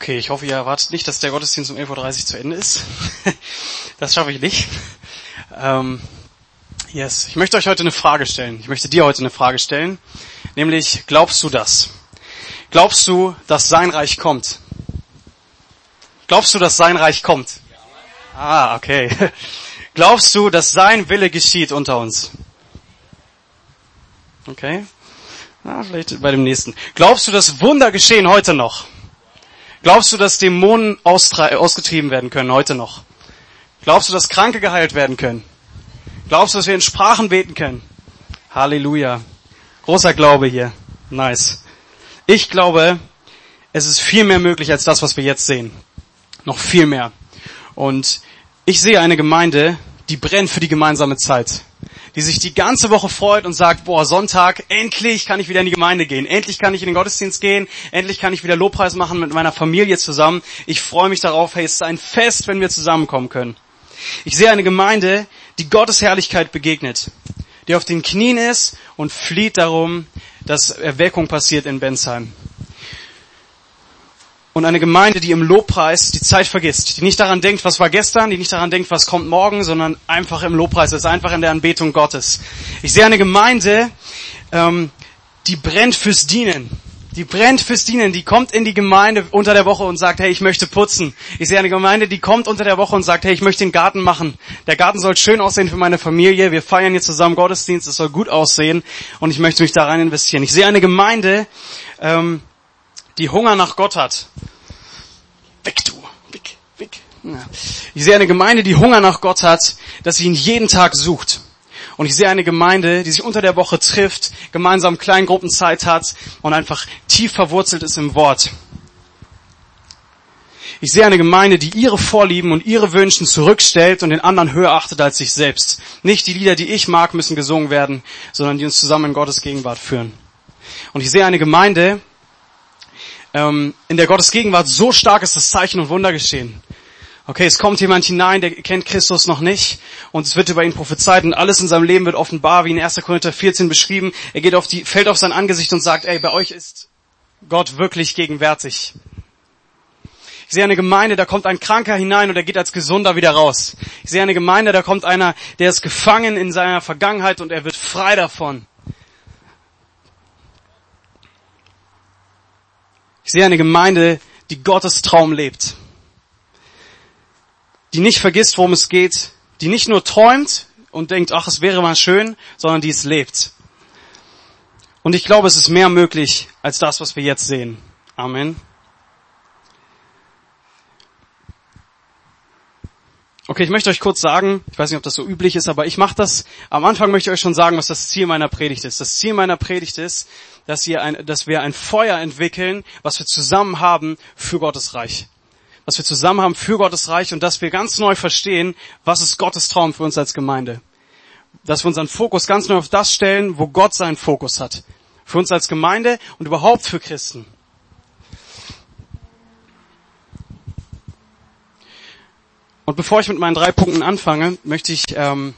Okay, ich hoffe, ihr erwartet nicht, dass der Gottesdienst um 11.30 Uhr zu Ende ist. das schaffe ich nicht. Ähm, yes, ich möchte euch heute eine Frage stellen. Ich möchte dir heute eine Frage stellen. Nämlich, glaubst du das? Glaubst du, dass sein Reich kommt? Glaubst du, dass sein Reich kommt? Ah, okay. Glaubst du, dass sein Wille geschieht unter uns? Okay. Ah, vielleicht bei dem nächsten. Glaubst du, dass Wunder geschehen heute noch? Glaubst du, dass Dämonen ausgetrieben werden können heute noch? Glaubst du, dass Kranke geheilt werden können? Glaubst du, dass wir in Sprachen beten können? Halleluja. Großer Glaube hier. Nice. Ich glaube, es ist viel mehr möglich als das, was wir jetzt sehen. Noch viel mehr. Und ich sehe eine Gemeinde, die brennt für die gemeinsame Zeit die sich die ganze Woche freut und sagt, boah, Sonntag, endlich kann ich wieder in die Gemeinde gehen, endlich kann ich in den Gottesdienst gehen, endlich kann ich wieder Lobpreis machen mit meiner Familie zusammen. Ich freue mich darauf, hey, es ist ein Fest, wenn wir zusammenkommen können. Ich sehe eine Gemeinde, die Gottes Herrlichkeit begegnet, die auf den Knien ist und flieht darum, dass Erweckung passiert in Bensheim und eine Gemeinde, die im Lobpreis die Zeit vergisst, die nicht daran denkt, was war gestern, die nicht daran denkt, was kommt morgen, sondern einfach im Lobpreis ist, einfach in der Anbetung Gottes. Ich sehe eine Gemeinde, ähm, die brennt fürs Dienen. Die brennt fürs Dienen, die kommt in die Gemeinde unter der Woche und sagt, hey, ich möchte putzen. Ich sehe eine Gemeinde, die kommt unter der Woche und sagt, hey, ich möchte den Garten machen. Der Garten soll schön aussehen für meine Familie. Wir feiern hier zusammen Gottesdienst, es soll gut aussehen und ich möchte mich da rein investieren. Ich sehe eine Gemeinde, ähm, die Hunger nach Gott hat. Weg du, weg, weg. Ich sehe eine Gemeinde, die Hunger nach Gott hat, dass sie ihn jeden Tag sucht. Und ich sehe eine Gemeinde, die sich unter der Woche trifft, gemeinsam Kleingruppenzeit hat und einfach tief verwurzelt ist im Wort. Ich sehe eine Gemeinde, die ihre Vorlieben und ihre Wünschen zurückstellt und den anderen höher achtet als sich selbst. Nicht die Lieder, die ich mag, müssen gesungen werden, sondern die uns zusammen in Gottes Gegenwart führen. Und ich sehe eine Gemeinde, ähm, in der Gottes Gegenwart so stark ist, das Zeichen und Wunder geschehen. Okay, es kommt jemand hinein, der kennt Christus noch nicht und es wird über ihn prophezeit und alles in seinem Leben wird offenbar, wie in 1. Korinther 14 beschrieben. Er geht auf die, fällt auf sein Angesicht und sagt, ey, bei euch ist Gott wirklich gegenwärtig. Ich sehe eine Gemeinde, da kommt ein Kranker hinein und er geht als Gesunder wieder raus. Ich sehe eine Gemeinde, da kommt einer, der ist gefangen in seiner Vergangenheit und er wird frei davon. Ich sehe eine Gemeinde, die Gottes Traum lebt. Die nicht vergisst, worum es geht. Die nicht nur träumt und denkt, ach, es wäre mal schön, sondern die es lebt. Und ich glaube, es ist mehr möglich als das, was wir jetzt sehen. Amen. Okay, ich möchte euch kurz sagen, ich weiß nicht, ob das so üblich ist, aber ich mache das. Am Anfang möchte ich euch schon sagen, was das Ziel meiner Predigt ist. Das Ziel meiner Predigt ist, dass, ihr ein, dass wir ein Feuer entwickeln, was wir zusammen haben für Gottes Reich. Was wir zusammen haben für Gottes Reich und dass wir ganz neu verstehen, was ist Gottes Traum für uns als Gemeinde. Dass wir unseren Fokus ganz neu auf das stellen, wo Gott seinen Fokus hat. Für uns als Gemeinde und überhaupt für Christen. Und bevor ich mit meinen drei Punkten anfange, möchte ich, ähm,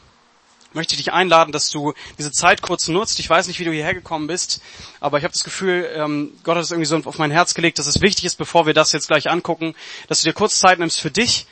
möchte ich dich einladen, dass du diese Zeit kurz nutzt. Ich weiß nicht, wie du hierher gekommen bist, aber ich habe das Gefühl, ähm, Gott hat es irgendwie so auf mein Herz gelegt, dass es wichtig ist, bevor wir das jetzt gleich angucken, dass du dir kurz Zeit nimmst für dich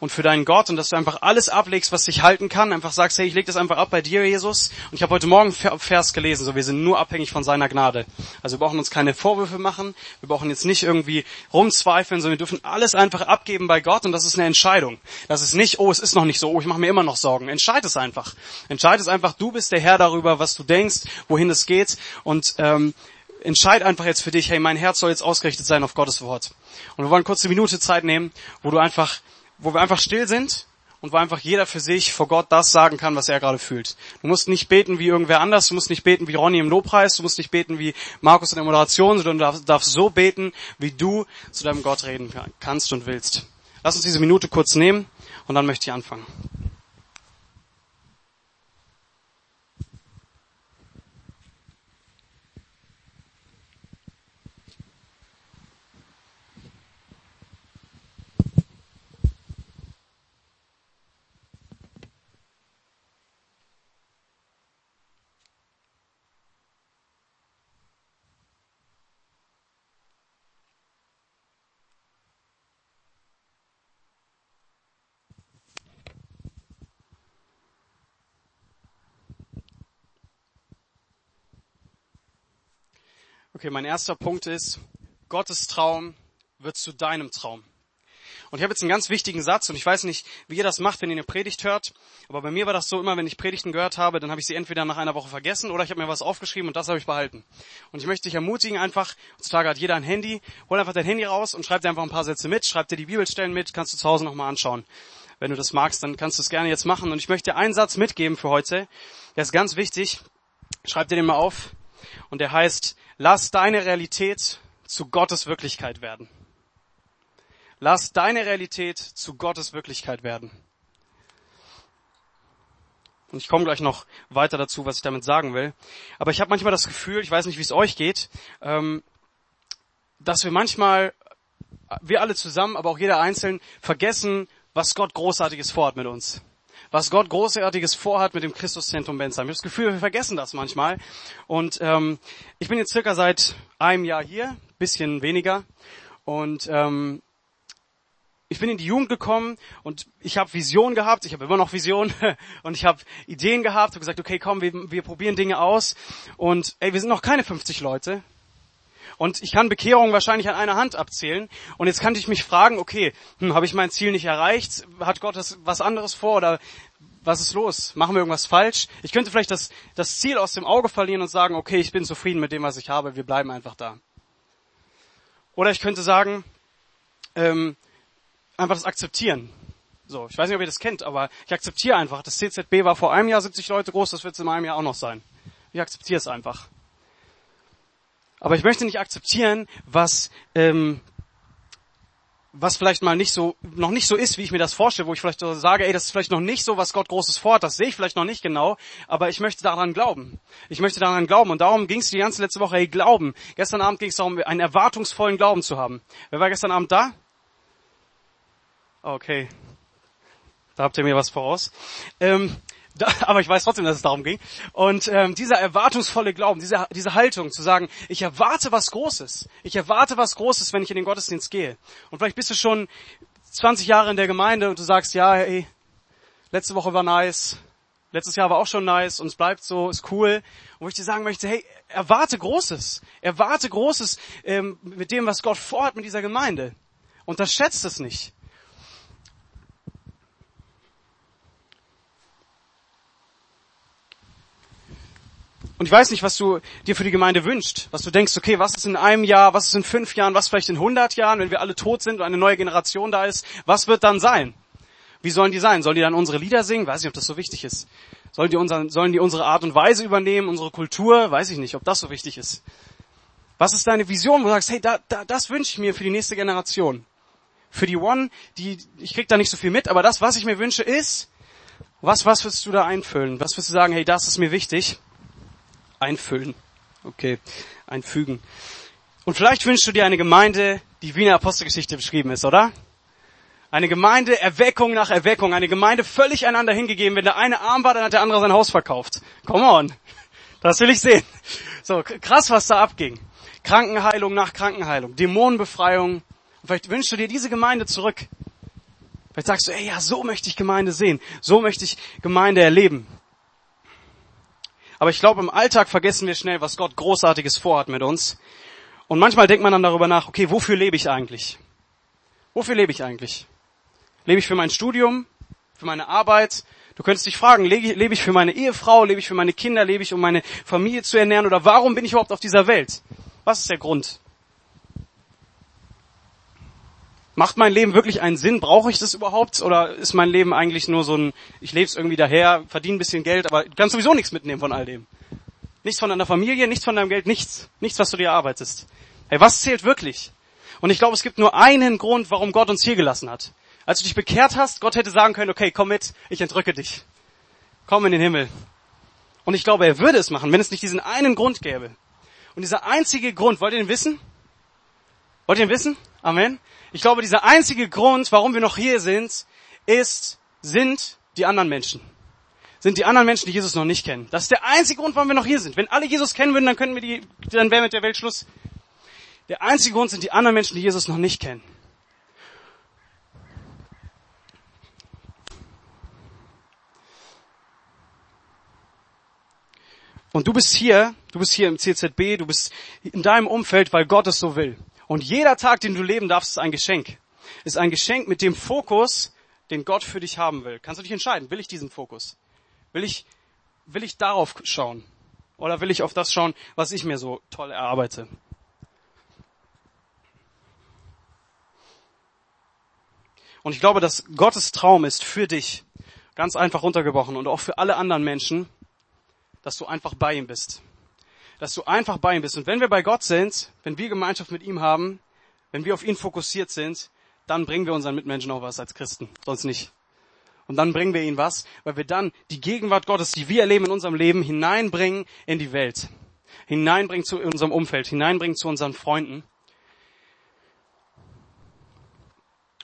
und für deinen Gott und dass du einfach alles ablegst, was dich halten kann. Einfach sagst, hey, ich leg das einfach ab bei dir, Jesus. Und ich habe heute Morgen Vers gelesen, so wir sind nur abhängig von seiner Gnade. Also wir brauchen uns keine Vorwürfe machen, wir brauchen jetzt nicht irgendwie rumzweifeln, sondern wir dürfen alles einfach abgeben bei Gott und das ist eine Entscheidung. Das ist nicht, oh, es ist noch nicht so, oh, ich mache mir immer noch Sorgen. Entscheid es einfach. Entscheid es einfach, du bist der Herr darüber, was du denkst, wohin es geht und ähm, entscheid einfach jetzt für dich, hey, mein Herz soll jetzt ausgerichtet sein auf Gottes Wort. Und wir wollen kurz eine Minute Zeit nehmen, wo du einfach wo wir einfach still sind und wo einfach jeder für sich vor Gott das sagen kann, was er gerade fühlt. Du musst nicht beten wie irgendwer anders, du musst nicht beten wie Ronny im Lobpreis, du musst nicht beten wie Markus in der Moderation, sondern du darfst, darfst so beten, wie du zu deinem Gott reden kannst und willst. Lass uns diese Minute kurz nehmen und dann möchte ich anfangen. Okay, mein erster Punkt ist, Gottes Traum wird zu deinem Traum. Und ich habe jetzt einen ganz wichtigen Satz und ich weiß nicht, wie ihr das macht, wenn ihr eine Predigt hört, aber bei mir war das so immer, wenn ich Predigten gehört habe, dann habe ich sie entweder nach einer Woche vergessen oder ich habe mir was aufgeschrieben und das habe ich behalten. Und ich möchte dich ermutigen, einfach, heutzutage hat jeder ein Handy, hol einfach dein Handy raus und schreib dir einfach ein paar Sätze mit, schreib dir die Bibelstellen mit, kannst du zu Hause nochmal anschauen. Wenn du das magst, dann kannst du es gerne jetzt machen. Und ich möchte dir einen Satz mitgeben für heute, der ist ganz wichtig. Schreib dir den mal auf. Und der heißt, lass deine Realität zu Gottes Wirklichkeit werden. Lass deine Realität zu Gottes Wirklichkeit werden. Und ich komme gleich noch weiter dazu, was ich damit sagen will. Aber ich habe manchmal das Gefühl, ich weiß nicht, wie es euch geht, ähm, dass wir manchmal, wir alle zusammen, aber auch jeder einzeln, vergessen, was Gott Großartiges vorhat mit uns. Was Gott Großartiges vorhat mit dem Christuszentrum Bensheim. Ich habe das Gefühl, wir vergessen das manchmal. Und ähm, ich bin jetzt circa seit einem Jahr hier, bisschen weniger. Und ähm, ich bin in die Jugend gekommen und ich habe Vision gehabt, ich habe immer noch Vision und ich habe Ideen gehabt und gesagt, okay, komm, wir, wir probieren Dinge aus und ey, wir sind noch keine 50 Leute. Und ich kann Bekehrung wahrscheinlich an einer Hand abzählen. Und jetzt kann ich mich fragen, okay, hm, habe ich mein Ziel nicht erreicht? Hat Gott das, was anderes vor? Oder was ist los? Machen wir irgendwas falsch? Ich könnte vielleicht das, das Ziel aus dem Auge verlieren und sagen, okay, ich bin zufrieden mit dem, was ich habe, wir bleiben einfach da. Oder ich könnte sagen, ähm, einfach das akzeptieren. So, ich weiß nicht, ob ihr das kennt, aber ich akzeptiere einfach. Das CZB war vor einem Jahr 70 Leute groß, das wird es in einem Jahr auch noch sein. Ich akzeptiere es einfach. Aber ich möchte nicht akzeptieren, was ähm, was vielleicht mal nicht so noch nicht so ist, wie ich mir das vorstelle, wo ich vielleicht so sage, ey, das ist vielleicht noch nicht so, was Gott Großes vorhat, das sehe ich vielleicht noch nicht genau, aber ich möchte daran glauben. Ich möchte daran glauben und darum ging es die ganze letzte Woche, ey, glauben. Gestern Abend ging es darum, einen erwartungsvollen Glauben zu haben. Wer war gestern Abend da? Okay. Da habt ihr mir was voraus. Ähm, da, aber ich weiß trotzdem, dass es darum ging. Und ähm, dieser erwartungsvolle Glauben, diese, diese Haltung zu sagen, ich erwarte was Großes. Ich erwarte was Großes, wenn ich in den Gottesdienst gehe. Und vielleicht bist du schon 20 Jahre in der Gemeinde und du sagst, ja, hey, letzte Woche war nice, letztes Jahr war auch schon nice und es bleibt so, ist cool. Und wo ich dir sagen möchte, hey, erwarte Großes. Erwarte Großes ähm, mit dem, was Gott vorhat mit dieser Gemeinde. Unterschätzt es nicht. Und ich weiß nicht, was du dir für die Gemeinde wünschst, was du denkst, okay, was ist in einem Jahr, was ist in fünf Jahren, was vielleicht in hundert Jahren, wenn wir alle tot sind und eine neue Generation da ist, was wird dann sein? Wie sollen die sein? Sollen die dann unsere Lieder singen? Weiß nicht, ob das so wichtig ist. Sollen die, unser, sollen die unsere Art und Weise übernehmen, unsere Kultur? Weiß ich nicht, ob das so wichtig ist. Was ist deine Vision, wo du sagst, hey, da, da, das wünsche ich mir für die nächste Generation? Für die One, die, ich krieg da nicht so viel mit, aber das, was ich mir wünsche, ist, was, was wirst du da einfüllen? Was wirst du sagen, hey, das ist mir wichtig? Einfüllen. Okay, einfügen. Und vielleicht wünschst du dir eine Gemeinde, die wie in der Apostelgeschichte beschrieben ist, oder? Eine Gemeinde, Erweckung nach Erweckung, eine Gemeinde völlig einander hingegeben. Wenn der eine arm war, dann hat der andere sein Haus verkauft. Come on. Das will ich sehen. So, krass, was da abging. Krankenheilung nach Krankenheilung, Dämonenbefreiung. Und vielleicht wünschst du dir diese Gemeinde zurück. Vielleicht sagst du, ey, ja, so möchte ich Gemeinde sehen. So möchte ich Gemeinde erleben. Aber ich glaube, im Alltag vergessen wir schnell, was Gott Großartiges vorhat mit uns. Und manchmal denkt man dann darüber nach, okay, wofür lebe ich eigentlich? Wofür lebe ich eigentlich? Lebe ich für mein Studium? Für meine Arbeit? Du könntest dich fragen, lebe ich für meine Ehefrau? Lebe ich für meine Kinder? Lebe ich, um meine Familie zu ernähren? Oder warum bin ich überhaupt auf dieser Welt? Was ist der Grund? Macht mein Leben wirklich einen Sinn? Brauche ich das überhaupt? Oder ist mein Leben eigentlich nur so ein, ich lebe es irgendwie daher, verdiene ein bisschen Geld, aber kannst sowieso nichts mitnehmen von all dem. Nichts von deiner Familie, nichts von deinem Geld, nichts. Nichts, was du dir arbeitest. Hey, was zählt wirklich? Und ich glaube, es gibt nur einen Grund, warum Gott uns hier gelassen hat. Als du dich bekehrt hast, Gott hätte sagen können, okay, komm mit, ich entrücke dich. Komm in den Himmel. Und ich glaube, er würde es machen, wenn es nicht diesen einen Grund gäbe. Und dieser einzige Grund, wollt ihr ihn wissen? Wollt ihr ihn wissen? Amen. Ich glaube, dieser einzige Grund, warum wir noch hier sind, ist, sind die anderen Menschen. Sind die anderen Menschen, die Jesus noch nicht kennen. Das ist der einzige Grund, warum wir noch hier sind. Wenn alle Jesus kennen würden, dann könnten wir die, dann wäre mit der Welt Schluss. Der einzige Grund sind die anderen Menschen, die Jesus noch nicht kennen. Und du bist hier, du bist hier im CZB, du bist in deinem Umfeld, weil Gott es so will. Und jeder Tag, den du leben darfst, ist ein Geschenk. Ist ein Geschenk mit dem Fokus, den Gott für dich haben will. Kannst du dich entscheiden, will ich diesen Fokus? Will ich, will ich darauf schauen? Oder will ich auf das schauen, was ich mir so toll erarbeite? Und ich glaube, dass Gottes Traum ist für dich, ganz einfach runtergebrochen und auch für alle anderen Menschen, dass du einfach bei ihm bist. Dass du einfach bei ihm bist. Und wenn wir bei Gott sind, wenn wir Gemeinschaft mit ihm haben, wenn wir auf ihn fokussiert sind, dann bringen wir unseren Mitmenschen auch was als Christen. Sonst nicht. Und dann bringen wir ihnen was, weil wir dann die Gegenwart Gottes, die wir erleben in unserem Leben, hineinbringen in die Welt. Hineinbringen zu unserem Umfeld, hineinbringen zu unseren Freunden.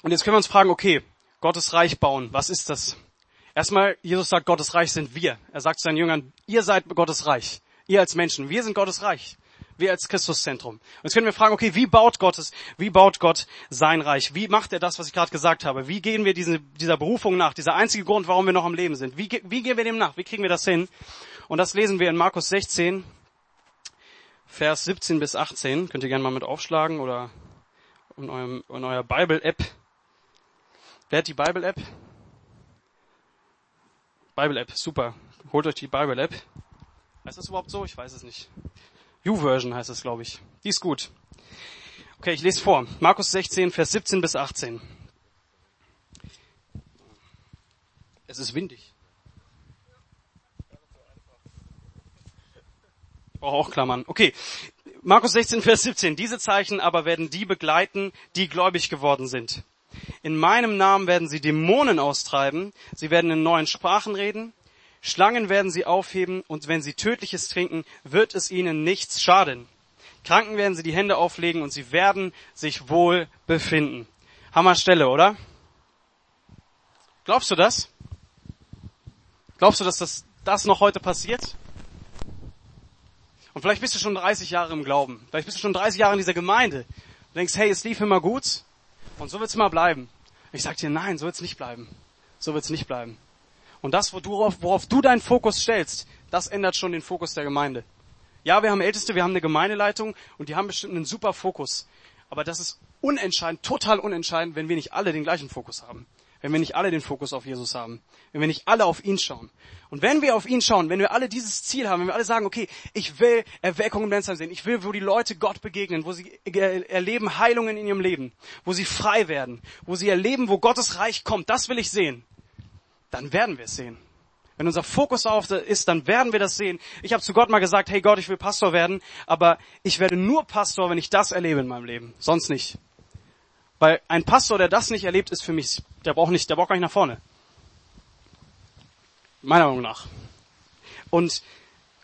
Und jetzt können wir uns fragen, okay, Gottes Reich bauen, was ist das? Erstmal, Jesus sagt, Gottes Reich sind wir. Er sagt seinen Jüngern, ihr seid Gottes Reich. Ihr als Menschen, wir sind Gottes Reich. Wir als Christuszentrum. Und jetzt können wir fragen, okay, wie baut Gottes, wie baut Gott sein Reich? Wie macht er das, was ich gerade gesagt habe? Wie gehen wir diese, dieser Berufung nach? Dieser einzige Grund, warum wir noch am Leben sind. Wie, wie gehen wir dem nach? Wie kriegen wir das hin? Und das lesen wir in Markus 16, Vers 17 bis 18. Könnt ihr gerne mal mit aufschlagen oder in, eurem, in eurer Bible-App. Wer hat die Bible-App? Bible-App, super. Holt euch die Bible-App. Heißt das überhaupt so? Ich weiß es nicht. U-Version heißt es, glaube ich. Die ist gut. Okay, ich lese vor. Markus 16, Vers 17 bis 18. Es ist windig. Ich brauche auch Klammern. Okay. Markus 16, Vers 17. Diese Zeichen aber werden die begleiten, die gläubig geworden sind. In meinem Namen werden sie Dämonen austreiben, sie werden in neuen Sprachen reden, Schlangen werden sie aufheben und wenn sie tödliches trinken, wird es ihnen nichts schaden. Kranken werden sie die Hände auflegen und sie werden sich wohl befinden. Hammerstelle, oder? Glaubst du das? Glaubst du, dass das, das noch heute passiert? Und vielleicht bist du schon 30 Jahre im Glauben. Vielleicht bist du schon 30 Jahre in dieser Gemeinde. Du denkst, hey, es lief immer gut. Und so wird es immer bleiben. Ich sag dir, nein, so wird es nicht bleiben. So wird es nicht bleiben. Und das, worauf, worauf du deinen Fokus stellst, das ändert schon den Fokus der Gemeinde. Ja, wir haben Älteste, wir haben eine Gemeindeleitung und die haben bestimmt einen super Fokus. Aber das ist unentscheidend, total unentscheidend, wenn wir nicht alle den gleichen Fokus haben wenn wir nicht alle den Fokus auf Jesus haben, wenn wir nicht alle auf ihn schauen. Und wenn wir auf ihn schauen, wenn wir alle dieses Ziel haben, wenn wir alle sagen, okay, ich will Erweckung im Lenzheim sehen, ich will, wo die Leute Gott begegnen, wo sie erleben Heilungen in ihrem Leben, wo sie frei werden, wo sie erleben, wo Gottes Reich kommt, das will ich sehen, dann werden wir es sehen. Wenn unser Fokus auf ist, dann werden wir das sehen. Ich habe zu Gott mal gesagt, hey Gott, ich will Pastor werden, aber ich werde nur Pastor, wenn ich das erlebe in meinem Leben, sonst nicht. Weil ein Pastor, der das nicht erlebt, ist für mich, der braucht nicht, der braucht gar nicht nach vorne. Meiner Meinung nach. Und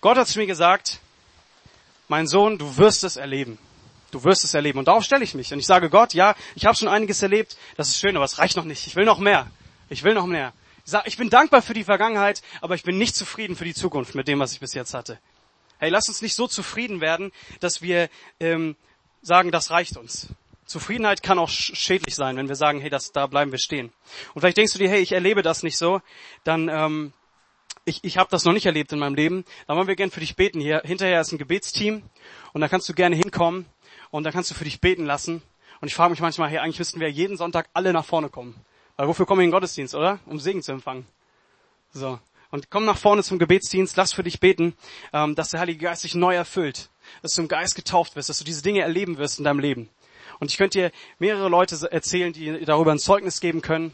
Gott hat zu mir gesagt, mein Sohn, du wirst es erleben. Du wirst es erleben. Und darauf stelle ich mich. Und ich sage Gott, ja, ich habe schon einiges erlebt, das ist schön, aber es reicht noch nicht. Ich will noch mehr. Ich will noch mehr. Ich, bin dankbar für die Vergangenheit, aber ich bin nicht zufrieden für die Zukunft mit dem, was ich bis jetzt hatte. Hey, lass uns nicht so zufrieden werden, dass wir ähm, sagen, das reicht uns. Zufriedenheit kann auch schädlich sein, wenn wir sagen, hey, das, da bleiben wir stehen. Und vielleicht denkst du dir, hey, ich erlebe das nicht so, dann ähm, ich, ich habe das noch nicht erlebt in meinem Leben. Dann wollen wir gern für dich beten. Hier hinterher ist ein Gebetsteam und da kannst du gerne hinkommen und da kannst du für dich beten lassen. Und ich frage mich manchmal, hey, eigentlich müssten wir jeden Sonntag alle nach vorne kommen. Weil wofür kommen wir in den Gottesdienst, oder? Um Segen zu empfangen. So. Und komm nach vorne zum Gebetsdienst, lass für dich beten, ähm, dass der Heilige Geist dich neu erfüllt, dass du im Geist getauft wirst, dass du diese Dinge erleben wirst in deinem Leben. Und ich könnte dir mehrere Leute erzählen, die darüber ein Zeugnis geben können.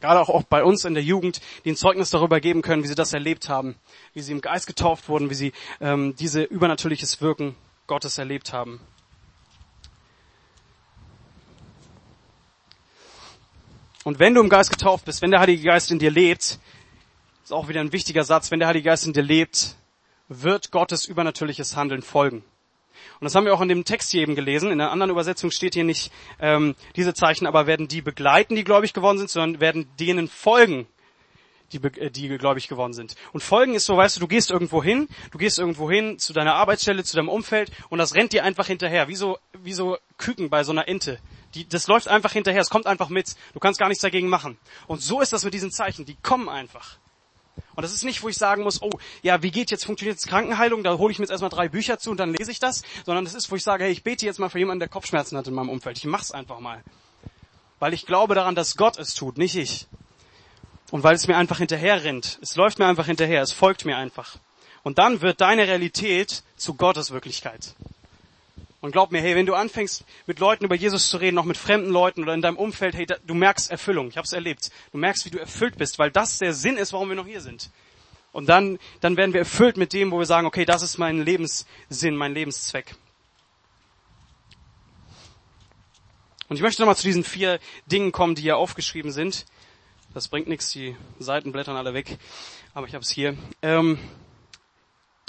Gerade auch, bei uns in der Jugend, die ein Zeugnis darüber geben können, wie sie das erlebt haben, wie sie im Geist getauft wurden, wie sie ähm, diese übernatürliches Wirken Gottes erlebt haben. Und wenn du im Geist getauft bist, wenn der Heilige Geist in dir lebt, ist auch wieder ein wichtiger Satz, wenn der Heilige Geist in dir lebt, wird Gottes übernatürliches Handeln folgen. Und das haben wir auch in dem Text hier eben gelesen. In einer anderen Übersetzung steht hier nicht ähm, diese Zeichen, aber werden die begleiten, die gläubig geworden sind, sondern werden denen folgen, die, äh, die gläubig geworden sind. Und folgen ist so, weißt du, du gehst irgendwo hin, du gehst irgendwo hin zu deiner Arbeitsstelle, zu deinem Umfeld und das rennt dir einfach hinterher, wie so, wie so Küken bei so einer Ente. Die, das läuft einfach hinterher, es kommt einfach mit. Du kannst gar nichts dagegen machen. Und so ist das mit diesen Zeichen, die kommen einfach. Und das ist nicht, wo ich sagen muss, oh, ja, wie geht jetzt, funktioniert jetzt Krankenheilung, da hole ich mir jetzt erstmal drei Bücher zu und dann lese ich das, sondern das ist, wo ich sage, hey, ich bete jetzt mal für jemanden, der Kopfschmerzen hat in meinem Umfeld. Ich mach's einfach mal. Weil ich glaube daran, dass Gott es tut, nicht ich. Und weil es mir einfach hinterher rennt. Es läuft mir einfach hinterher, es folgt mir einfach. Und dann wird deine Realität zu Gottes Wirklichkeit. Und glaub mir, hey, wenn du anfängst, mit Leuten über Jesus zu reden, auch mit fremden Leuten oder in deinem Umfeld, hey, du merkst Erfüllung. Ich habe es erlebt. Du merkst, wie du erfüllt bist, weil das der Sinn ist, warum wir noch hier sind. Und dann, dann werden wir erfüllt mit dem, wo wir sagen, okay, das ist mein Lebenssinn, mein Lebenszweck. Und ich möchte nochmal zu diesen vier Dingen kommen, die hier aufgeschrieben sind. Das bringt nichts, die Seiten blättern alle weg, aber ich habe es hier. Ähm,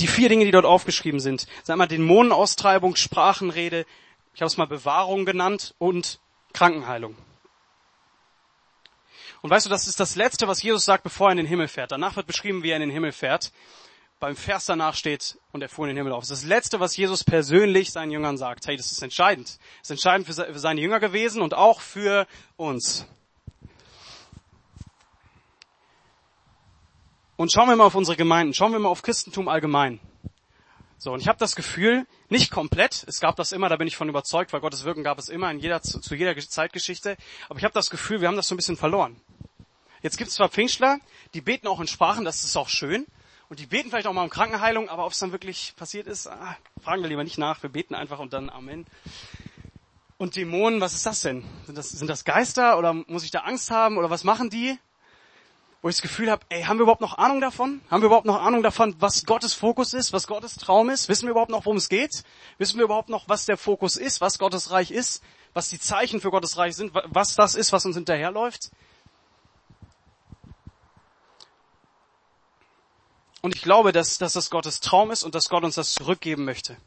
die vier Dinge, die dort aufgeschrieben sind. Sag mal, Dämonenaustreibung, Sprachenrede, ich habe es mal Bewahrung genannt und Krankenheilung. Und weißt du, das ist das Letzte, was Jesus sagt, bevor er in den Himmel fährt. Danach wird beschrieben, wie er in den Himmel fährt. Beim Vers danach steht, und er fuhr in den Himmel auf. Das ist das Letzte, was Jesus persönlich seinen Jüngern sagt. Hey, das ist entscheidend. Das ist entscheidend für seine Jünger gewesen und auch für uns. Und schauen wir mal auf unsere Gemeinden, schauen wir mal auf Christentum allgemein. So, und ich habe das Gefühl, nicht komplett, es gab das immer, da bin ich von überzeugt, weil Gottes Wirken gab es immer in jeder, zu, jeder Zeitgeschichte, aber ich habe das Gefühl, wir haben das so ein bisschen verloren. Jetzt gibt es zwar Pfingstler, die beten auch in Sprachen, das ist auch schön, und die beten vielleicht auch mal um Krankenheilung, aber ob es dann wirklich passiert ist, ah, fragen wir lieber nicht nach, wir beten einfach und dann Amen. Und Dämonen, was ist das denn? Sind das, sind das Geister oder muss ich da Angst haben oder was machen die? Wo ich das Gefühl habe, ey, haben wir überhaupt noch Ahnung davon? Haben wir überhaupt noch Ahnung davon, was Gottes Fokus ist, was Gottes Traum ist? Wissen wir überhaupt noch, worum es geht? Wissen wir überhaupt noch, was der Fokus ist, was Gottes Reich ist, was die Zeichen für Gottes Reich sind, was das ist, was uns hinterherläuft? Und ich glaube, dass, dass das Gottes Traum ist und dass Gott uns das zurückgeben möchte.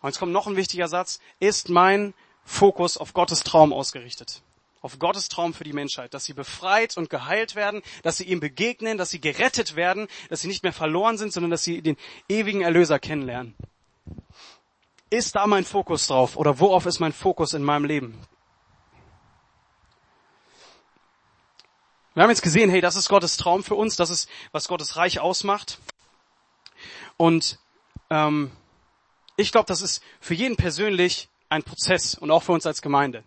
Und jetzt kommt noch ein wichtiger Satz. Ist mein Fokus auf Gottes Traum ausgerichtet? Auf Gottes Traum für die Menschheit, dass sie befreit und geheilt werden, dass sie ihm begegnen, dass sie gerettet werden, dass sie nicht mehr verloren sind, sondern dass sie den ewigen Erlöser kennenlernen. Ist da mein Fokus drauf oder worauf ist mein Fokus in meinem Leben? Wir haben jetzt gesehen, hey, das ist Gottes Traum für uns, das ist, was Gottes Reich ausmacht. Und ähm, ich glaube, das ist für jeden persönlich ein Prozess und auch für uns als Gemeinde.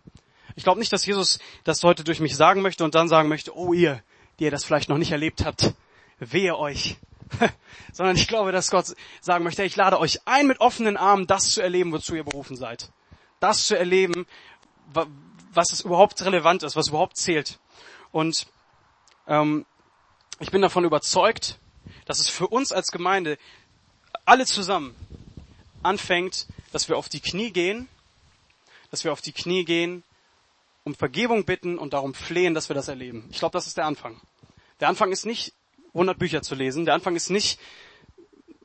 Ich glaube nicht, dass Jesus das heute durch mich sagen möchte und dann sagen möchte, oh ihr, die ihr das vielleicht noch nicht erlebt habt, wehe euch. Sondern ich glaube, dass Gott sagen möchte, ich lade euch ein, mit offenen Armen das zu erleben, wozu ihr berufen seid. Das zu erleben, was es überhaupt relevant ist, was überhaupt zählt. Und ähm, ich bin davon überzeugt, dass es für uns als Gemeinde alle zusammen anfängt, dass wir auf die Knie gehen, dass wir auf die Knie gehen um Vergebung bitten und darum flehen, dass wir das erleben. Ich glaube, das ist der Anfang. Der Anfang ist nicht 100 Bücher zu lesen. Der Anfang ist nicht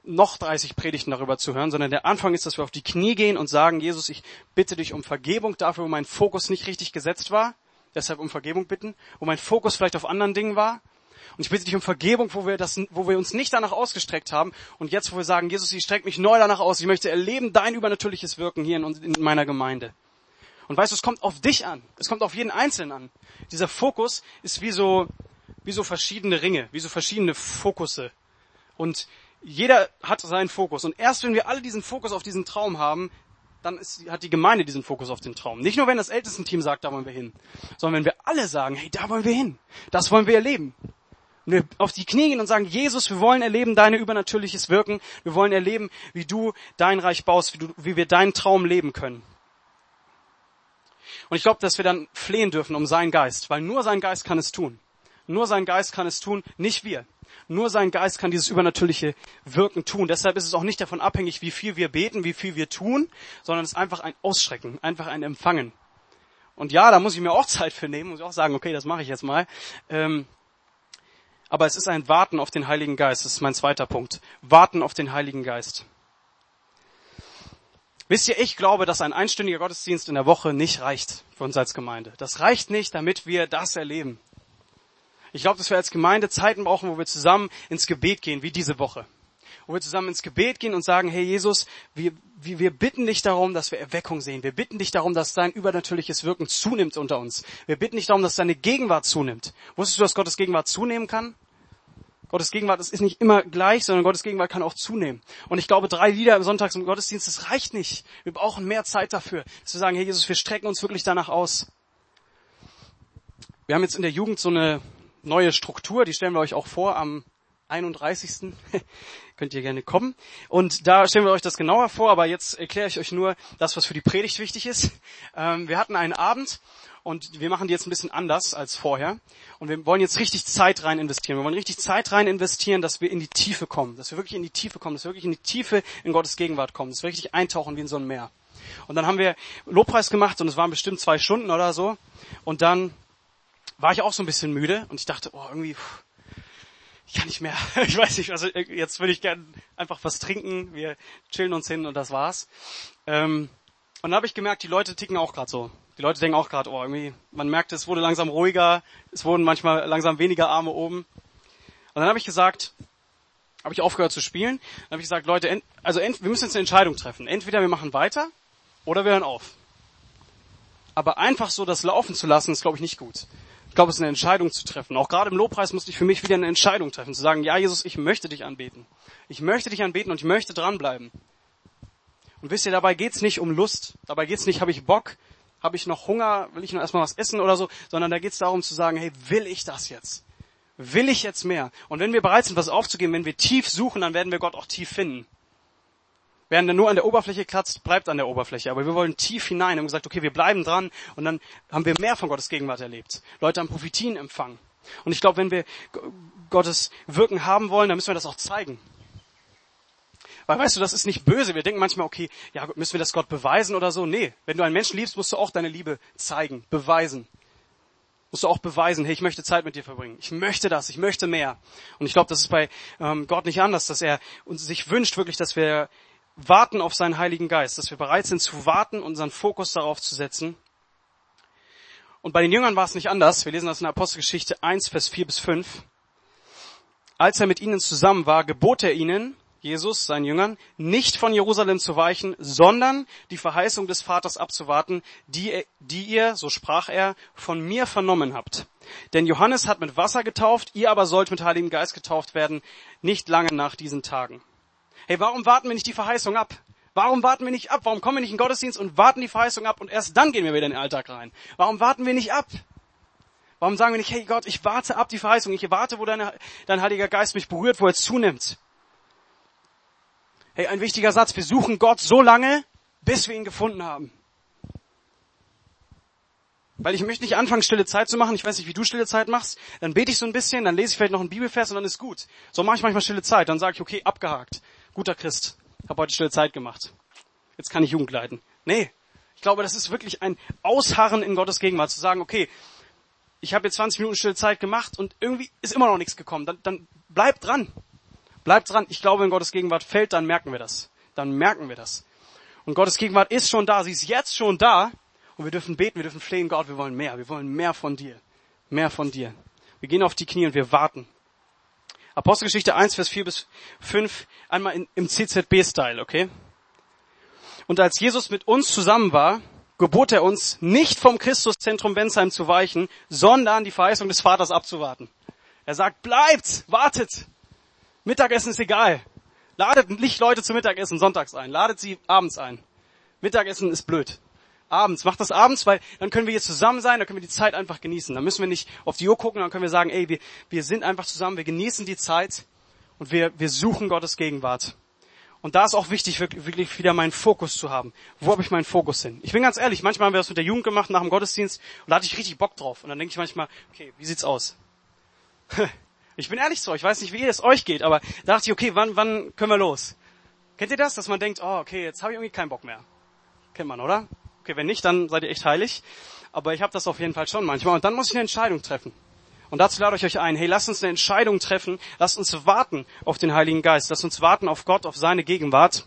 noch 30 Predigten darüber zu hören, sondern der Anfang ist, dass wir auf die Knie gehen und sagen, Jesus, ich bitte dich um Vergebung dafür, wo mein Fokus nicht richtig gesetzt war. Deshalb um Vergebung bitten, wo mein Fokus vielleicht auf anderen Dingen war. Und ich bitte dich um Vergebung, wo wir, das, wo wir uns nicht danach ausgestreckt haben. Und jetzt, wo wir sagen, Jesus, ich strecke mich neu danach aus. Ich möchte erleben dein übernatürliches Wirken hier in, in meiner Gemeinde. Und weißt du, es kommt auf dich an. Es kommt auf jeden Einzelnen an. Dieser Fokus ist wie so, wie so verschiedene Ringe, wie so verschiedene Fokusse. Und jeder hat seinen Fokus. Und erst wenn wir alle diesen Fokus auf diesen Traum haben, dann ist, hat die Gemeinde diesen Fokus auf den Traum. Nicht nur, wenn das Ältestenteam sagt, da wollen wir hin, sondern wenn wir alle sagen, hey, da wollen wir hin. Das wollen wir erleben. Und wir auf die Knie gehen und sagen, Jesus, wir wollen erleben deine übernatürliches Wirken. Wir wollen erleben, wie du dein Reich baust, wie, du, wie wir deinen Traum leben können. Und ich glaube, dass wir dann flehen dürfen um seinen Geist, weil nur sein Geist kann es tun. Nur sein Geist kann es tun, nicht wir. Nur sein Geist kann dieses übernatürliche Wirken tun. Deshalb ist es auch nicht davon abhängig, wie viel wir beten, wie viel wir tun, sondern es ist einfach ein Ausschrecken, einfach ein Empfangen. Und ja, da muss ich mir auch Zeit für nehmen, muss ich auch sagen, okay, das mache ich jetzt mal. Ähm, aber es ist ein Warten auf den Heiligen Geist. Das ist mein zweiter Punkt. Warten auf den Heiligen Geist. Wisst ihr, ich glaube, dass ein einstündiger Gottesdienst in der Woche nicht reicht für uns als Gemeinde. Das reicht nicht, damit wir das erleben. Ich glaube, dass wir als Gemeinde Zeiten brauchen, wo wir zusammen ins Gebet gehen, wie diese Woche. Wo wir zusammen ins Gebet gehen und sagen, hey Jesus, wir, wir, wir bitten dich darum, dass wir Erweckung sehen. Wir bitten dich darum, dass dein übernatürliches Wirken zunimmt unter uns. Wir bitten dich darum, dass deine Gegenwart zunimmt. Wusstest du, dass Gottes Gegenwart zunehmen kann? Gottes Gegenwart ist nicht immer gleich, sondern Gottes Gegenwart kann auch zunehmen. Und ich glaube, drei Lieder im Sonntags- und Gottesdienst, das reicht nicht. Wir brauchen mehr Zeit dafür, wir sagen, hey Jesus, wir strecken uns wirklich danach aus. Wir haben jetzt in der Jugend so eine neue Struktur, die stellen wir euch auch vor am 31. könnt ihr gerne kommen. Und da stellen wir euch das genauer vor, aber jetzt erkläre ich euch nur das, was für die Predigt wichtig ist. Ähm, wir hatten einen Abend und wir machen die jetzt ein bisschen anders als vorher. Und wir wollen jetzt richtig Zeit rein investieren. Wir wollen richtig Zeit rein investieren, dass wir in die Tiefe kommen, dass wir wirklich in die Tiefe kommen, dass wir wirklich in die Tiefe in Gottes Gegenwart kommen, dass wir wirklich eintauchen wie in so ein Meer. Und dann haben wir Lobpreis gemacht und es waren bestimmt zwei Stunden oder so. Und dann war ich auch so ein bisschen müde und ich dachte, oh, irgendwie, pff, ich kann nicht mehr. Ich weiß nicht, also jetzt würde ich gerne einfach was trinken. Wir chillen uns hin und das war's. Ähm, und dann habe ich gemerkt, die Leute ticken auch gerade so. Die Leute denken auch gerade, oh, irgendwie, man merkt, es wurde langsam ruhiger, es wurden manchmal langsam weniger Arme oben. Und dann habe ich gesagt, habe ich aufgehört zu spielen. Dann habe ich gesagt, Leute, also wir müssen jetzt eine Entscheidung treffen. Entweder wir machen weiter oder wir hören auf. Aber einfach so das laufen zu lassen, ist, glaube ich, nicht gut glaube, es ist eine Entscheidung zu treffen. Auch gerade im Lobpreis musste ich für mich wieder eine Entscheidung treffen, zu sagen, ja Jesus, ich möchte dich anbeten. Ich möchte dich anbeten und ich möchte dranbleiben. Und wisst ihr, dabei geht's nicht um Lust, dabei geht's nicht, habe ich Bock, habe ich noch Hunger, will ich noch erstmal was essen oder so, sondern da geht's darum zu sagen, hey, will ich das jetzt? Will ich jetzt mehr? Und wenn wir bereit sind, was aufzugeben, wenn wir tief suchen, dann werden wir Gott auch tief finden. Wer nur an der Oberfläche kratzt, bleibt an der Oberfläche. Aber wir wollen tief hinein, haben gesagt, okay, wir bleiben dran und dann haben wir mehr von Gottes Gegenwart erlebt. Leute haben Prophetien empfangen. Und ich glaube, wenn wir Gottes Wirken haben wollen, dann müssen wir das auch zeigen. Weil weißt du, das ist nicht böse. Wir denken manchmal, okay, ja, müssen wir das Gott beweisen oder so? Nee. Wenn du einen Menschen liebst, musst du auch deine Liebe zeigen, beweisen. Musst du auch beweisen, hey, ich möchte Zeit mit dir verbringen. Ich möchte das, ich möchte mehr. Und ich glaube, das ist bei ähm, Gott nicht anders, dass er uns sich wünscht wirklich, dass wir warten auf seinen Heiligen Geist, dass wir bereit sind zu warten, unseren Fokus darauf zu setzen. Und bei den Jüngern war es nicht anders. Wir lesen das in der Apostelgeschichte 1, Vers 4 bis 5. Als er mit ihnen zusammen war, gebot er ihnen, Jesus, seinen Jüngern, nicht von Jerusalem zu weichen, sondern die Verheißung des Vaters abzuwarten, die, die ihr, so sprach er, von mir vernommen habt. Denn Johannes hat mit Wasser getauft, ihr aber sollt mit Heiligen Geist getauft werden, nicht lange nach diesen Tagen. Hey, warum warten wir nicht die Verheißung ab? Warum warten wir nicht ab? Warum kommen wir nicht in Gottesdienst und warten die Verheißung ab und erst dann gehen wir wieder in den Alltag rein? Warum warten wir nicht ab? Warum sagen wir nicht, hey Gott, ich warte ab die Verheißung, ich warte, wo deine, dein Heiliger Geist mich berührt, wo er zunimmt? Hey, ein wichtiger Satz, wir suchen Gott so lange, bis wir ihn gefunden haben. Weil ich möchte nicht anfangen, stille Zeit zu machen. Ich weiß nicht, wie du stille Zeit machst. Dann bete ich so ein bisschen, dann lese ich vielleicht noch einen Bibelvers und dann ist gut. So mache ich manchmal stille Zeit. Dann sage ich, okay, abgehakt guter Christ, habe heute stille Zeit gemacht. Jetzt kann ich Jugend leiten. Nee, ich glaube, das ist wirklich ein Ausharren in Gottes Gegenwart, zu sagen, okay, ich habe jetzt 20 Minuten stille Zeit gemacht und irgendwie ist immer noch nichts gekommen. Dann, dann bleib dran. Bleib dran. Ich glaube, wenn Gottes Gegenwart fällt, dann merken wir das. Dann merken wir das. Und Gottes Gegenwart ist schon da. Sie ist jetzt schon da. Und wir dürfen beten, wir dürfen flehen, Gott, wir wollen mehr. Wir wollen mehr von dir. Mehr von dir. Wir gehen auf die Knie und wir warten. Apostelgeschichte 1, Vers 4 bis 5, einmal in, im CZB-Style, okay? Und als Jesus mit uns zusammen war, gebot er uns, nicht vom Christuszentrum Bensheim zu weichen, sondern die Verheißung des Vaters abzuwarten. Er sagt, bleibt, wartet. Mittagessen ist egal. Ladet nicht Leute zum Mittagessen sonntags ein. Ladet sie abends ein. Mittagessen ist blöd abends. Macht das abends, weil dann können wir hier zusammen sein, dann können wir die Zeit einfach genießen. Dann müssen wir nicht auf die Uhr gucken, dann können wir sagen, ey, wir, wir sind einfach zusammen, wir genießen die Zeit und wir, wir suchen Gottes Gegenwart. Und da ist auch wichtig, wirklich, wieder meinen Fokus zu haben. Wo habe ich meinen Fokus hin? Ich bin ganz ehrlich, manchmal haben wir das mit der Jugend gemacht nach dem Gottesdienst und da hatte ich richtig Bock drauf. Und dann denke ich manchmal, okay, wie sieht's aus? Ich bin ehrlich zu euch, ich weiß nicht, wie es euch geht, aber da dachte ich, okay, wann, wann können wir los? Kennt ihr das, dass man denkt, oh, okay, jetzt habe ich irgendwie keinen Bock mehr? Kennt man, oder? Okay, wenn nicht, dann seid ihr echt heilig. Aber ich habe das auf jeden Fall schon manchmal. Und dann muss ich eine Entscheidung treffen. Und dazu lade ich euch ein, hey, lasst uns eine Entscheidung treffen, lasst uns warten auf den Heiligen Geist, lasst uns warten auf Gott, auf seine Gegenwart.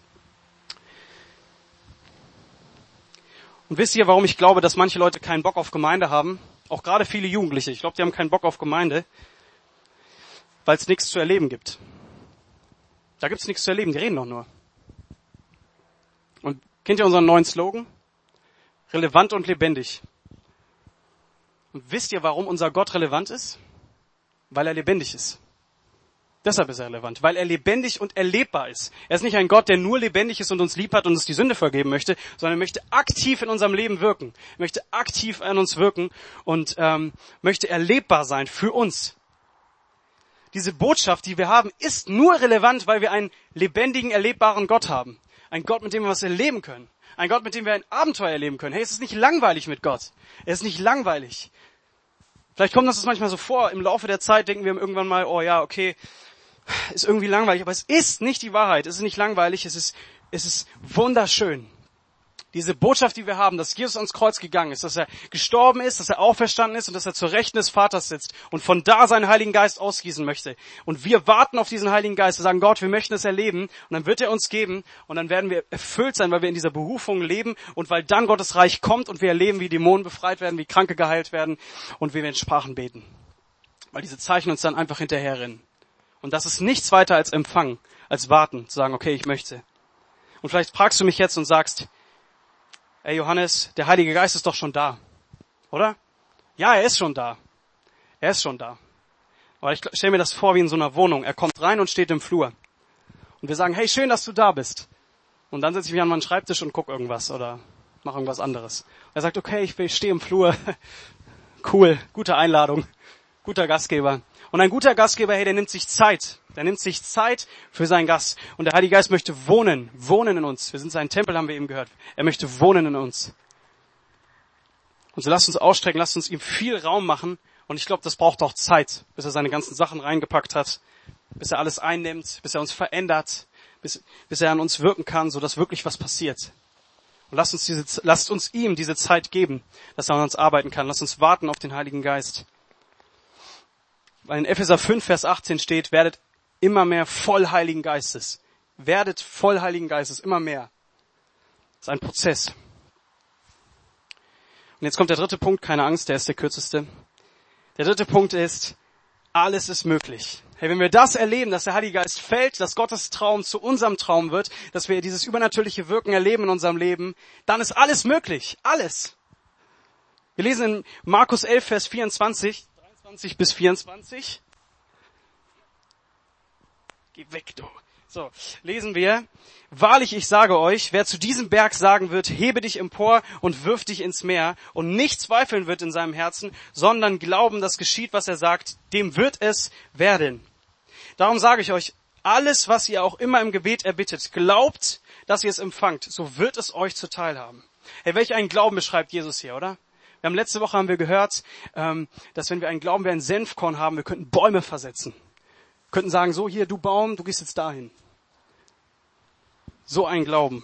Und wisst ihr, warum ich glaube, dass manche Leute keinen Bock auf Gemeinde haben? Auch gerade viele Jugendliche. Ich glaube, die haben keinen Bock auf Gemeinde, weil es nichts zu erleben gibt. Da gibt es nichts zu erleben, die reden doch nur. Und kennt ihr unseren neuen Slogan? relevant und lebendig. Und wisst ihr, warum unser Gott relevant ist? Weil er lebendig ist. Deshalb ist er relevant, weil er lebendig und erlebbar ist. Er ist nicht ein Gott, der nur lebendig ist und uns lieb hat und uns die Sünde vergeben möchte, sondern er möchte aktiv in unserem Leben wirken, möchte aktiv an uns wirken und ähm, möchte erlebbar sein für uns. Diese Botschaft, die wir haben, ist nur relevant, weil wir einen lebendigen, erlebbaren Gott haben. Ein Gott, mit dem wir was erleben können. Ein Gott, mit dem wir ein Abenteuer erleben können. Hey, es ist nicht langweilig mit Gott. Es ist nicht langweilig. Vielleicht kommt uns das manchmal so vor. Im Laufe der Zeit denken wir irgendwann mal, oh ja, okay, ist irgendwie langweilig, aber es ist nicht die Wahrheit. Es ist nicht langweilig, es ist, es ist wunderschön. Diese Botschaft, die wir haben, dass Jesus ans Kreuz gegangen ist, dass er gestorben ist, dass er auferstanden ist und dass er zur Rechten des Vaters sitzt und von da seinen Heiligen Geist ausgießen möchte. Und wir warten auf diesen Heiligen Geist. Wir sagen, Gott, wir möchten es erleben und dann wird er uns geben und dann werden wir erfüllt sein, weil wir in dieser Berufung leben und weil dann Gottes Reich kommt und wir erleben, wie Dämonen befreit werden, wie Kranke geheilt werden und wie wir in Sprachen beten. Weil diese Zeichen uns dann einfach hinterherrennen. Und das ist nichts weiter als Empfangen, als warten, zu sagen, okay, ich möchte. Und vielleicht fragst du mich jetzt und sagst, ey Johannes, der Heilige Geist ist doch schon da, oder? Ja, er ist schon da. Er ist schon da. Aber ich stelle mir das vor wie in so einer Wohnung. Er kommt rein und steht im Flur. Und wir sagen, hey, schön, dass du da bist. Und dann setze ich mich an meinen Schreibtisch und guck irgendwas oder mache irgendwas anderes. Und er sagt, okay, ich stehe im Flur. cool, gute Einladung, guter Gastgeber. Und ein guter Gastgeber, hey, der nimmt sich Zeit. Der nimmt sich Zeit für seinen Gast. Und der Heilige Geist möchte wohnen, wohnen in uns. Wir sind sein Tempel, haben wir eben gehört. Er möchte wohnen in uns. Und so lasst uns ausstrecken, lasst uns ihm viel Raum machen. Und ich glaube, das braucht auch Zeit, bis er seine ganzen Sachen reingepackt hat, bis er alles einnimmt, bis er uns verändert, bis, bis er an uns wirken kann, so dass wirklich was passiert. Und lasst uns diese, lasst uns ihm diese Zeit geben, dass er an uns arbeiten kann. Lasst uns warten auf den Heiligen Geist. Weil in Epheser 5, Vers 18 steht, werdet immer mehr voll Heiligen Geistes. Werdet voll Heiligen Geistes, immer mehr. Das ist ein Prozess. Und jetzt kommt der dritte Punkt, keine Angst, der ist der kürzeste. Der dritte Punkt ist, alles ist möglich. Hey, wenn wir das erleben, dass der Heilige Geist fällt, dass Gottes Traum zu unserem Traum wird, dass wir dieses übernatürliche Wirken erleben in unserem Leben, dann ist alles möglich. Alles. Wir lesen in Markus 11, Vers 24, 20 bis 24. Geh weg, du. So, lesen wir. Wahrlich, ich sage euch, wer zu diesem Berg sagen wird, hebe dich empor und wirf dich ins Meer und nicht zweifeln wird in seinem Herzen, sondern glauben, dass geschieht, was er sagt, dem wird es werden. Darum sage ich euch, alles, was ihr auch immer im Gebet erbittet, glaubt, dass ihr es empfangt, so wird es euch zuteil haben. Hey, welch einen Glauben beschreibt Jesus hier, oder? Wir haben letzte Woche haben wir gehört, ähm, dass wenn wir einen Glauben wie ein Senfkorn haben, wir könnten Bäume versetzen. Wir könnten sagen, so hier, du Baum, du gehst jetzt dahin. So ein Glauben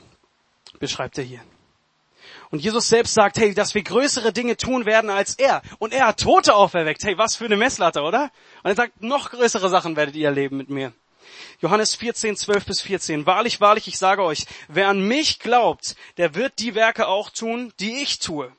beschreibt er hier. Und Jesus selbst sagt, hey, dass wir größere Dinge tun werden als er. Und er hat Tote auferweckt. Hey, was für eine Messlatte, oder? Und er sagt, noch größere Sachen werdet ihr erleben mit mir. Johannes 14, 12 bis 14. Wahrlich, wahrlich, ich sage euch, wer an mich glaubt, der wird die Werke auch tun, die ich tue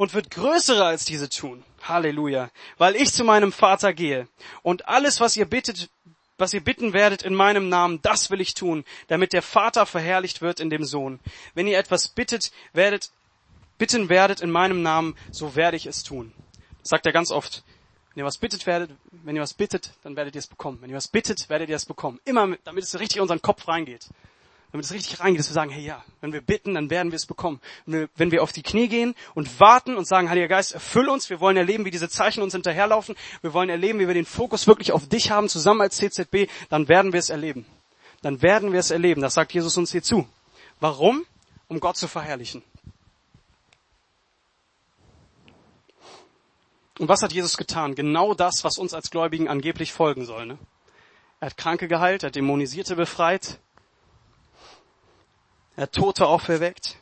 und wird größere als diese tun. Halleluja. Weil ich zu meinem Vater gehe. Und alles, was ihr bittet, was ihr bitten werdet in meinem Namen, das will ich tun, damit der Vater verherrlicht wird in dem Sohn. Wenn ihr etwas bittet, werdet, bitten werdet in meinem Namen, so werde ich es tun. Das sagt er ganz oft. Wenn ihr was bittet werdet, wenn ihr was bittet, dann werdet ihr es bekommen. Wenn ihr was bittet, werdet ihr es bekommen. Immer, damit es richtig in unseren Kopf reingeht damit es richtig reingeht, dass wir sagen, hey ja, wenn wir bitten, dann werden wir es bekommen. Wenn wir auf die Knie gehen und warten und sagen, Heiliger Geist, erfüll uns, wir wollen erleben, wie diese Zeichen uns hinterherlaufen, wir wollen erleben, wie wir den Fokus wirklich auf dich haben, zusammen als CZB, dann werden wir es erleben. Dann werden wir es erleben. Das sagt Jesus uns hier zu. Warum? Um Gott zu verherrlichen. Und was hat Jesus getan? Genau das, was uns als Gläubigen angeblich folgen soll. Ne? Er hat Kranke geheilt, er hat Dämonisierte befreit, Tote auferweckt.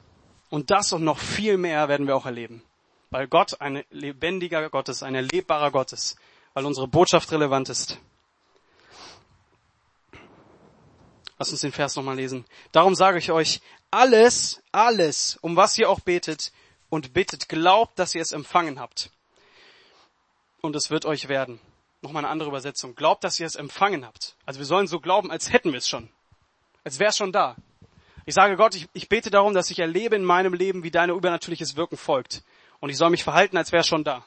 Und das und noch viel mehr werden wir auch erleben. Weil Gott ein lebendiger Gott ist, ein erlebbarer Gott ist. Weil unsere Botschaft relevant ist. Lass uns den Vers nochmal lesen. Darum sage ich euch, alles, alles, um was ihr auch betet und bittet, glaubt, dass ihr es empfangen habt. Und es wird euch werden. Nochmal eine andere Übersetzung. Glaubt, dass ihr es empfangen habt. Also wir sollen so glauben, als hätten wir es schon. Als wäre es schon da. Ich sage Gott, ich, ich bete darum, dass ich erlebe in meinem Leben, wie dein übernatürliches Wirken folgt. Und ich soll mich verhalten, als wäre es schon da.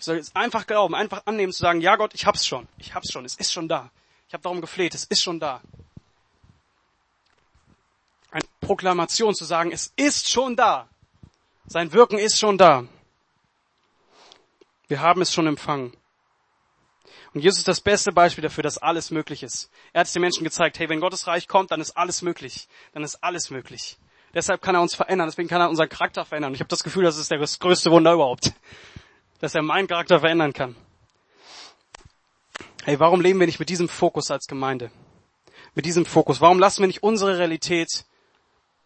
Ich soll jetzt einfach glauben, einfach annehmen zu sagen, ja Gott, ich hab's schon. Ich hab's schon. Es ist schon da. Ich habe darum gefleht, es ist schon da. Eine Proklamation zu sagen, es ist schon da. Sein Wirken ist schon da. Wir haben es schon empfangen. Und Jesus ist das beste Beispiel dafür, dass alles möglich ist. Er hat es den Menschen gezeigt, hey, wenn Gottes Reich kommt, dann ist alles möglich. Dann ist alles möglich. Deshalb kann er uns verändern, deswegen kann er unseren Charakter verändern. Und ich habe das Gefühl, das ist das größte Wunder überhaupt. Dass er meinen Charakter verändern kann. Hey, warum leben wir nicht mit diesem Fokus als Gemeinde? Mit diesem Fokus. Warum lassen wir nicht unsere Realität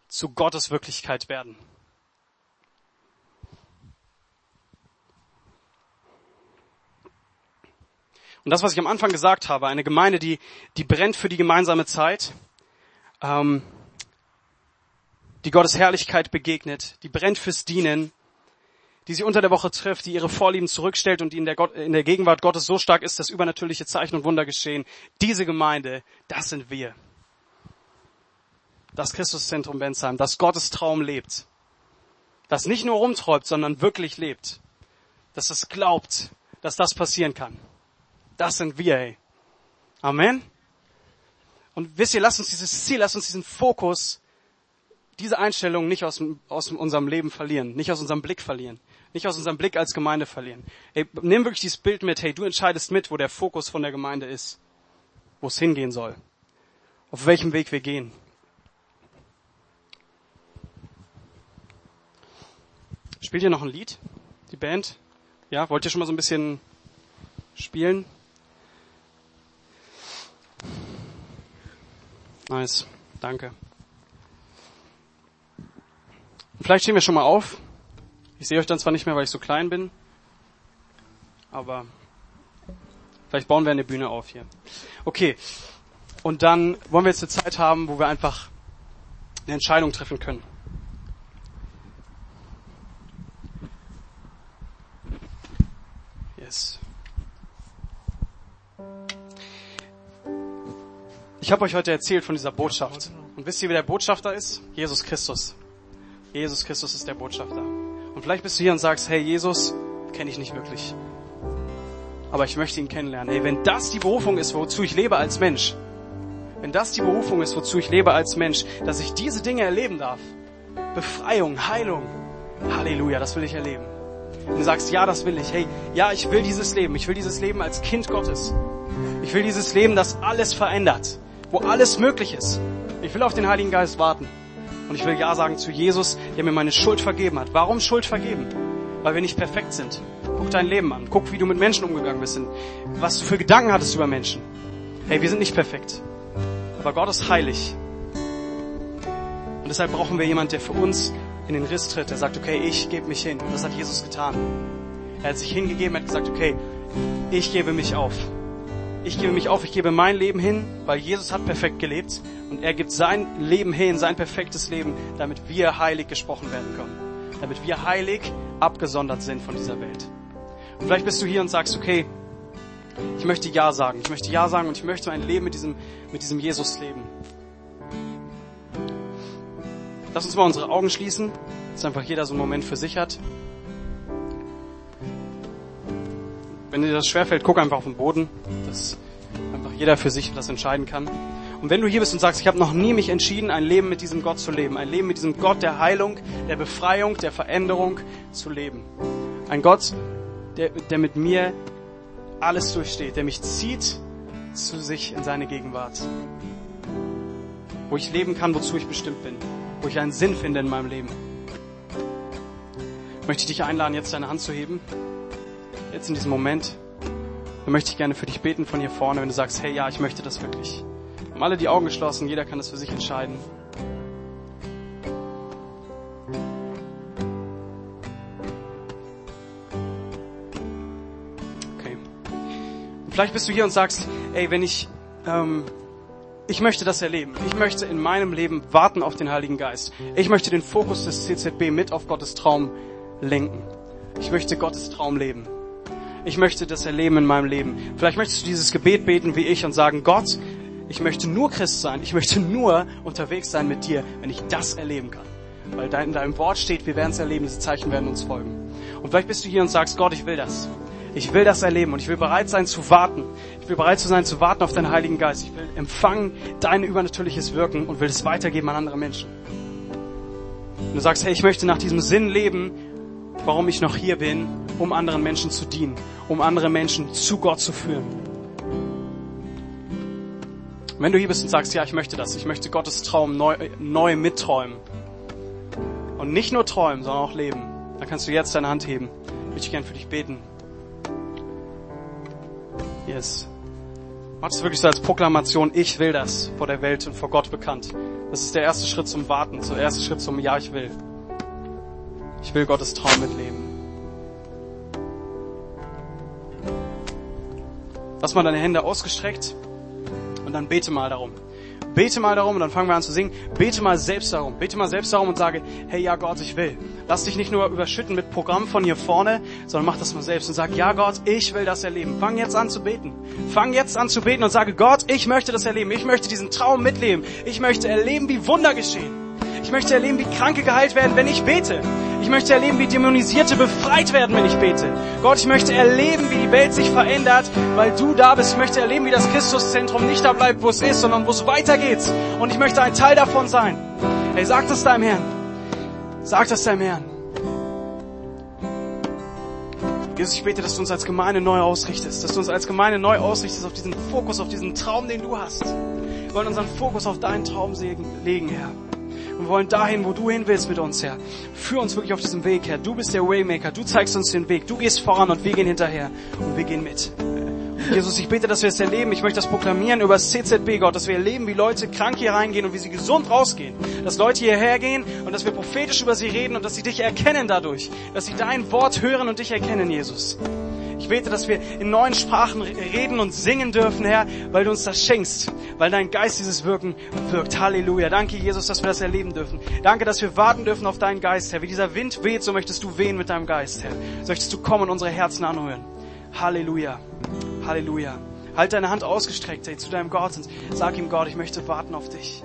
zu Gottes Wirklichkeit werden? Und das, was ich am Anfang gesagt habe, eine Gemeinde, die, die brennt für die gemeinsame Zeit, ähm, die Gottes Herrlichkeit begegnet, die brennt fürs Dienen, die sie unter der Woche trifft, die ihre Vorlieben zurückstellt und die in der, Gott, in der Gegenwart Gottes so stark ist, dass übernatürliche Zeichen und Wunder geschehen. Diese Gemeinde, das sind wir. Das Christuszentrum Bensheim, das Gottes Traum lebt. Das nicht nur rumträumt, sondern wirklich lebt. Dass es glaubt, dass das passieren kann. Das sind wir, ey. Amen. Und wisst ihr, lasst uns dieses Ziel, lasst uns diesen Fokus, diese Einstellung nicht aus, aus unserem Leben verlieren, nicht aus unserem Blick verlieren, nicht aus unserem Blick als Gemeinde verlieren. Ey, nimm wirklich dieses Bild mit, hey, du entscheidest mit, wo der Fokus von der Gemeinde ist, wo es hingehen soll, auf welchem Weg wir gehen. Spielt ihr noch ein Lied, die Band? Ja, wollt ihr schon mal so ein bisschen spielen? Nice, danke. Vielleicht stehen wir schon mal auf. Ich sehe euch dann zwar nicht mehr, weil ich so klein bin, aber vielleicht bauen wir eine Bühne auf hier. Okay, und dann wollen wir jetzt eine Zeit haben, wo wir einfach eine Entscheidung treffen können. Ich habe euch heute erzählt von dieser Botschaft. Und wisst ihr, wer der Botschafter ist? Jesus Christus. Jesus Christus ist der Botschafter. Und vielleicht bist du hier und sagst, hey, Jesus kenne ich nicht wirklich. Aber ich möchte ihn kennenlernen. Hey, wenn das die Berufung ist, wozu ich lebe als Mensch, wenn das die Berufung ist, wozu ich lebe als Mensch, dass ich diese Dinge erleben darf, Befreiung, Heilung, Halleluja, das will ich erleben. Und du sagst, ja, das will ich. Hey, ja, ich will dieses Leben. Ich will dieses Leben als Kind Gottes. Ich will dieses Leben, das alles verändert wo alles möglich ist. Ich will auf den Heiligen Geist warten. Und ich will Ja sagen zu Jesus, der mir meine Schuld vergeben hat. Warum Schuld vergeben? Weil wir nicht perfekt sind. Guck dein Leben an. Guck, wie du mit Menschen umgegangen bist. Was du für Gedanken hattest über Menschen. Hey, wir sind nicht perfekt. Aber Gott ist heilig. Und deshalb brauchen wir jemanden, der für uns in den Riss tritt. Der sagt, okay, ich gebe mich hin. Und das hat Jesus getan. Er hat sich hingegeben, er hat gesagt, okay, ich gebe mich auf ich gebe mich auf, ich gebe mein Leben hin, weil Jesus hat perfekt gelebt und er gibt sein Leben hin, sein perfektes Leben, damit wir heilig gesprochen werden können. Damit wir heilig abgesondert sind von dieser Welt. Und vielleicht bist du hier und sagst, okay, ich möchte Ja sagen. Ich möchte Ja sagen und ich möchte ein Leben mit diesem, mit diesem Jesus leben. Lass uns mal unsere Augen schließen, dass einfach jeder so einen Moment für sich hat. Wenn dir das schwerfällt, guck einfach auf den Boden, dass einfach jeder für sich das entscheiden kann. Und wenn du hier bist und sagst, ich habe noch nie mich entschieden, ein Leben mit diesem Gott zu leben, ein Leben mit diesem Gott der Heilung, der Befreiung, der Veränderung zu leben. Ein Gott, der, der mit mir alles durchsteht, der mich zieht zu sich in seine Gegenwart. Wo ich leben kann, wozu ich bestimmt bin. Wo ich einen Sinn finde in meinem Leben. Möchte ich dich einladen, jetzt deine Hand zu heben jetzt in diesem Moment, dann möchte ich gerne für dich beten von hier vorne, wenn du sagst, hey, ja, ich möchte das wirklich. Wir haben alle die Augen geschlossen, jeder kann das für sich entscheiden. Okay. Und vielleicht bist du hier und sagst, ey, wenn ich, ähm, ich möchte das erleben. Ich möchte in meinem Leben warten auf den Heiligen Geist. Ich möchte den Fokus des CZB mit auf Gottes Traum lenken. Ich möchte Gottes Traum leben. Ich möchte das erleben in meinem Leben. Vielleicht möchtest du dieses Gebet beten wie ich und sagen, Gott, ich möchte nur Christ sein. Ich möchte nur unterwegs sein mit dir, wenn ich das erleben kann. Weil in deinem Wort steht, wir werden es erleben, diese Zeichen werden uns folgen. Und vielleicht bist du hier und sagst, Gott, ich will das. Ich will das erleben und ich will bereit sein zu warten. Ich will bereit sein zu warten auf deinen Heiligen Geist. Ich will empfangen dein übernatürliches Wirken und will es weitergeben an andere Menschen. Und du sagst, hey, ich möchte nach diesem Sinn leben, warum ich noch hier bin, um anderen Menschen zu dienen, um andere Menschen zu Gott zu führen. wenn du hier bist und sagst, ja, ich möchte das, ich möchte Gottes Traum neu, neu mitträumen und nicht nur träumen, sondern auch leben, dann kannst du jetzt deine Hand heben. Ich möchte gern für dich beten. Yes. Mach es wirklich so als Proklamation, ich will das vor der Welt und vor Gott bekannt. Das ist der erste Schritt zum Warten, der erste Schritt zum Ja, ich will. Ich will Gottes Traum mitleben. Lass mal deine Hände ausgestreckt und dann bete mal darum. Bete mal darum und dann fangen wir an zu singen. Bete mal selbst darum. Bete mal selbst darum und sage, hey ja Gott, ich will. Lass dich nicht nur überschütten mit Programm von hier vorne, sondern mach das mal selbst und sag, ja Gott, ich will das erleben. Fang jetzt an zu beten. Fang jetzt an zu beten und sage, Gott, ich möchte das erleben. Ich möchte diesen Traum mitleben. Ich möchte erleben, wie Wunder geschehen. Ich möchte erleben, wie Kranke geheilt werden, wenn ich bete. Ich möchte erleben, wie Dämonisierte befreit werden, wenn ich bete. Gott, ich möchte erleben, wie die Welt sich verändert, weil du da bist. Ich möchte erleben, wie das Christuszentrum nicht da bleibt, wo es ist, sondern wo es weitergeht. Und ich möchte ein Teil davon sein. Hey, sag das deinem Herrn. Sag das deinem Herrn. Jesus, ich bete, dass du uns als Gemeinde neu ausrichtest, dass du uns als Gemeinde neu ausrichtest auf diesen Fokus, auf diesen Traum, den du hast. Wir wollen unseren Fokus auf deinen Traum legen, Herr. Wir wollen dahin, wo du hin willst mit uns, Herr. Führ uns wirklich auf diesem Weg, Herr. Du bist der Waymaker. Du zeigst uns den Weg. Du gehst voran und wir gehen hinterher. Und wir gehen mit. Und Jesus, ich bete, dass wir es erleben. Ich möchte das proklamieren über das CZB, Gott, dass wir erleben, wie Leute krank hier reingehen und wie sie gesund rausgehen. Dass Leute hierher gehen und dass wir prophetisch über sie reden und dass sie dich erkennen dadurch. Dass sie dein Wort hören und dich erkennen, Jesus. Ich bete, dass wir in neuen Sprachen reden und singen dürfen, Herr, weil du uns das schenkst, weil dein Geist dieses Wirken wirkt. Halleluja. Danke, Jesus, dass wir das erleben dürfen. Danke, dass wir warten dürfen auf deinen Geist, Herr. Wie dieser Wind weht, so möchtest du wehen mit deinem Geist, Herr. So möchtest du kommen und unsere Herzen anhören. Halleluja. Halleluja. Halt deine Hand ausgestreckt, hey, zu deinem Gott und sag ihm, Gott, ich möchte warten auf dich.